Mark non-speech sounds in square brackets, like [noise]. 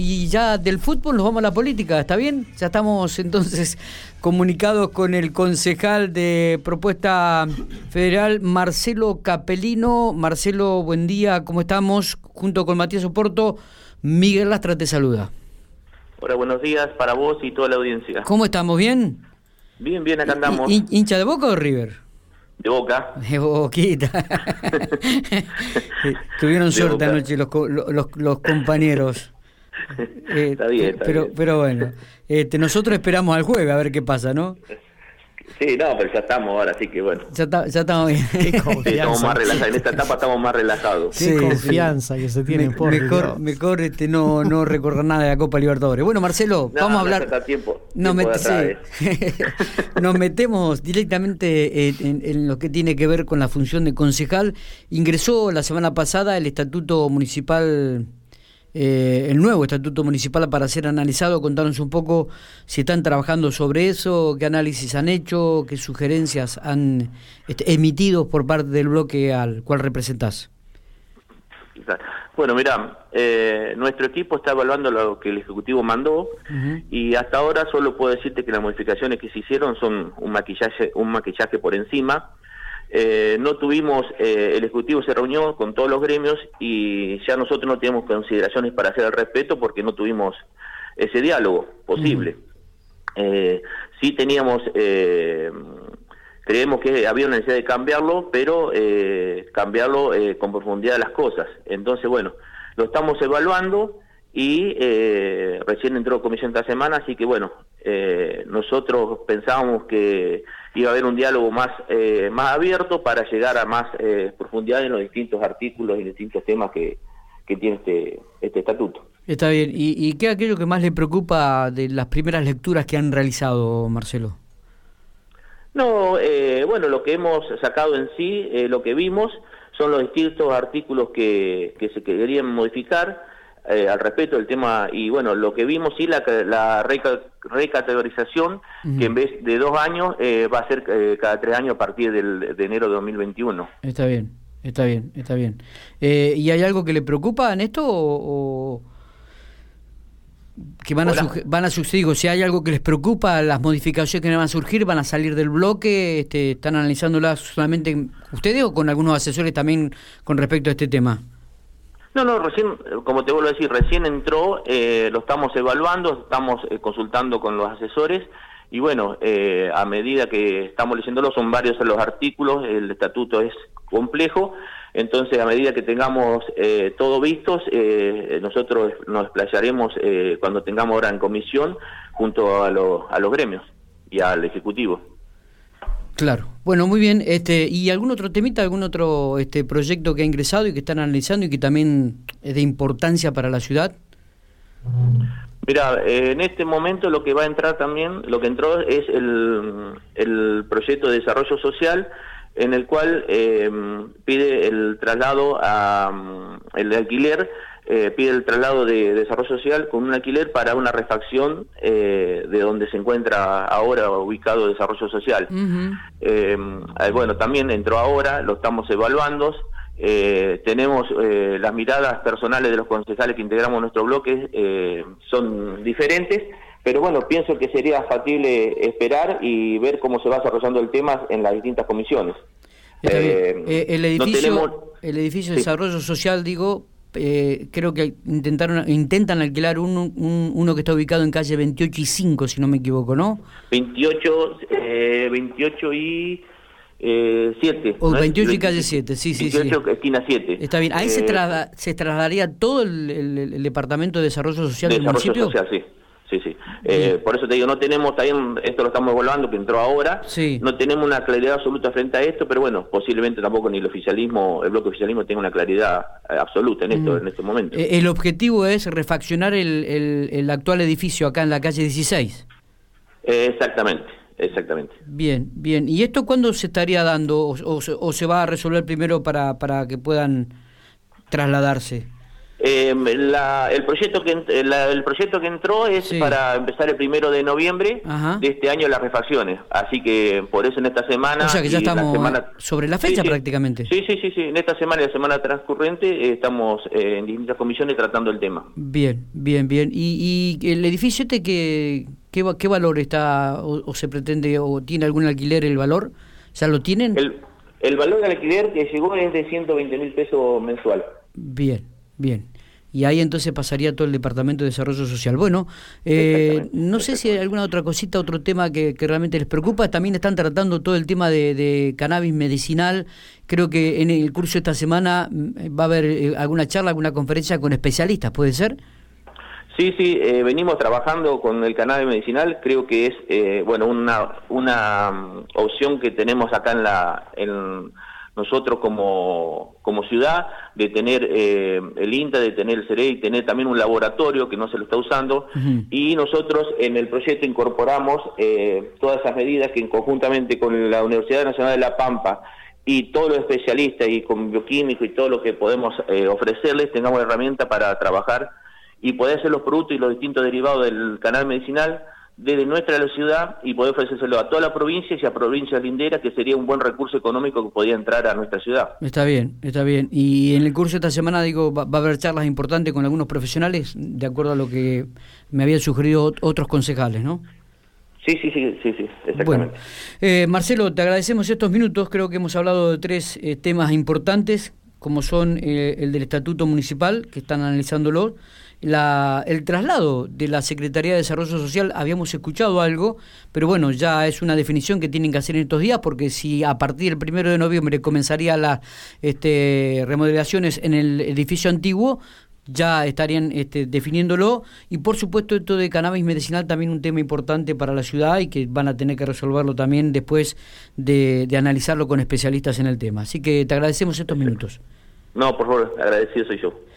y ya del fútbol nos vamos a la política, ¿está bien? Ya estamos entonces [laughs] comunicados con el concejal de propuesta federal, Marcelo Capelino. Marcelo, buen día, ¿cómo estamos? Junto con Matías Oporto, Miguel Lastra te saluda. Hola, buenos días para vos y toda la audiencia. ¿Cómo estamos? ¿Bien? Bien, bien, acá andamos. ¿Hincha de Boca o River? De Boca. De Boquita. [laughs] [laughs] Tuvieron suerte anoche los, los, los compañeros. Está bien, está pero, bien. Pero bueno, este, nosotros esperamos al jueves a ver qué pasa, ¿no? Sí, no, pero ya estamos ahora, así que bueno. Ya, ya estamos bien. [laughs] Sí, estamos más relajados. En esta etapa estamos más relajados. Qué confianza que se tiene por Mejor, mejor este, no, no recordar nada de la Copa Libertadores. Bueno, Marcelo, vamos a hablar. No tiempo, nos, tiempo met sí. [laughs] nos metemos directamente en, en, en, lo que tiene que ver con la función de concejal. Ingresó la semana pasada el Estatuto Municipal eh, el nuevo estatuto municipal para ser analizado. Contanos un poco si están trabajando sobre eso, qué análisis han hecho, qué sugerencias han este, emitido por parte del bloque al cual representás. Bueno, mira, eh, nuestro equipo está evaluando lo que el Ejecutivo mandó uh -huh. y hasta ahora solo puedo decirte que las modificaciones que se hicieron son un maquillaje, un maquillaje por encima. Eh, no tuvimos, eh, el Ejecutivo se reunió con todos los gremios y ya nosotros no tenemos consideraciones para hacer el respeto porque no tuvimos ese diálogo posible. Uh -huh. sí teníamos, creemos que había una necesidad de cambiarlo, pero cambiarlo con profundidad de las cosas. Entonces, bueno, lo estamos evaluando y eh, recién entró comisión esta semana, así que bueno, eh, nosotros pensábamos que iba a haber un diálogo más, eh, más abierto para llegar a más profundidad en los distintos artículos y distintos temas que, que tiene este, este estatuto. Está bien, ¿Y, ¿y qué es aquello que más le preocupa de las primeras lecturas que han realizado, Marcelo? No, bueno, lo que hemos sacado en sí, lo que vimos, son los distintos artículos que, que se querían modificar, eh, al respecto del tema y bueno lo que vimos sí la, la reca, recategorización uh -huh. que en vez de dos años eh, va a ser eh, cada tres años a partir del, de enero de 2021 está bien está bien está bien eh, y hay algo que le preocupa en esto o, o que van a, van a suceder, si hay algo que les preocupa, las modificaciones que van a surgir, van a salir del bloque, este, están analizándolas solamente ustedes o con algunos asesores también con respecto a este tema. No, no, recién, como te vuelvo a decir, recién entró, eh, lo estamos evaluando, estamos eh, consultando con los asesores y bueno, eh, a medida que estamos leyéndolo, son varios los artículos, el estatuto es complejo, entonces a medida que tengamos eh, todo vistos, eh, nosotros nos desplayaremos cuando tengamos ahora en comisión junto a, lo, a los gremios y al Ejecutivo. Claro. Bueno, muy bien. Este, ¿Y algún otro temita, algún otro este proyecto que ha ingresado y que están analizando y que también es de importancia para la ciudad? Mira, eh, en este momento lo que va a entrar también, lo que entró es el, el proyecto de desarrollo social en el cual eh, pide el traslado a el alquiler eh, pide el traslado de, desarrollo social con un alquiler para una refacción eh, de donde se encuentra ahora ubicado desarrollo social. Uh -huh. eh, bueno, también entró ahora, lo estamos evaluando. Eh, tenemos eh, las miradas personales de los concejales que integramos nuestro bloque, son diferentes, pero bueno, pienso que sería factible esperar y ver cómo se va desarrollando el tema en las distintas comisiones. El edificio, no tenemos... el edificio de sí. desarrollo social, digo, eh, creo que intentaron intentan alquilar uno, un, uno que está ubicado en calle 28 y 5, si no me equivoco, ¿no? 28, eh, 28 y eh, 7. O ¿no 28 es? y calle 7, sí, sí, 28, sí. esquina 7. Está bien, ahí se, trasla se, trasladaría todo el, el, el, Departamento de Desarrollo Social desarrollo del municipio. Social, sí. Sí. Eh, por eso te digo, no tenemos, también esto lo estamos evaluando, que entró ahora, sí. no tenemos una claridad absoluta frente a esto, pero bueno, posiblemente tampoco ni el oficialismo, el bloque oficialismo tenga una claridad eh, absoluta en esto, mm. en este momento. Eh, el objetivo es refaccionar el, el, el, actual edificio acá en la calle 16. Eh, exactamente. Exactamente. Bien, bien. ¿Y esto cuándo se estaría dando o, o, o se va a resolver primero para, para que puedan trasladarse? Eh, el proyecto que el proyecto que entró es para empezar el primero de noviembre de este año las refacciones, así que por eso en esta semana. O sea que ya estamos sobre la fecha prácticamente. Sí, sí, sí, sí. En esta semana y la semana transcurrente eh, estamos eh, en distintas comisiones tratando el tema. Bien, bien, bien. ¿Y, el edificio este que qué, qué valor está o, se pretende o tiene algún alquiler el valor? ¿Ya lo tienen? El, el valor del alquiler que llegó es de 120 mil pesos mensual. Bien, bien y ahí entonces pasaría todo el Departamento de Desarrollo Social. Bueno, eh, no sé si hay alguna otra cosita, otro tema que, realmente les preocupa. También están tratando todo el tema de, cannabis medicinal. Creo que en el curso de esta semana mm, va a haber eh, alguna charla, alguna conferencia con especialistas, ¿puede ser? Sí, sí, eh, venimos trabajando con el cannabis medicinal. Creo que es bueno una, una mm, opción que tenemos acá en la... En, nosotros como, como ciudad, de tener eh, el INTA, de tener el CERE y tener también un laboratorio que no se lo está usando. Y nosotros en el proyecto incorporamos eh, todas esas medidas que conjuntamente con la Universidad Nacional de La Pampa y todos los especialistas y con bioquímicos y todo lo que podemos eh, ofrecerles, tengamos herramienta para trabajar y poder hacer los productos y los distintos derivados del canal medicinal desde nuestra ciudad y poder ofrecérselo a toda la provincia y a provincias linderas, que sería un buen recurso económico que podía entrar a nuestra ciudad. Está bien, está bien. Y en el curso de esta semana, digo, va, a haber charlas importantes con algunos profesionales, de acuerdo a lo que me habían sugerido otros concejales, ¿no? Sí, sí, sí, sí, sí exactamente. Bueno, eh, Marcelo, te agradecemos estos minutos. Creo que hemos hablado de tres eh, temas importantes, como son eh, el del Estatuto Municipal, que están analizándolo, la, el traslado de la Secretaría de Desarrollo Social, habíamos escuchado algo, pero bueno, ya es una definición que tienen que hacer en estos días, porque si a partir del primero de noviembre comenzaría las este, remodelaciones en el edificio antiguo, ya estarían este, definiéndolo y por supuesto esto de cannabis medicinal también un tema importante para la ciudad y que van a tener que resolverlo también después de, de analizarlo con especialistas en el tema. Así que te agradecemos estos minutos. No, por favor, agradecido soy yo.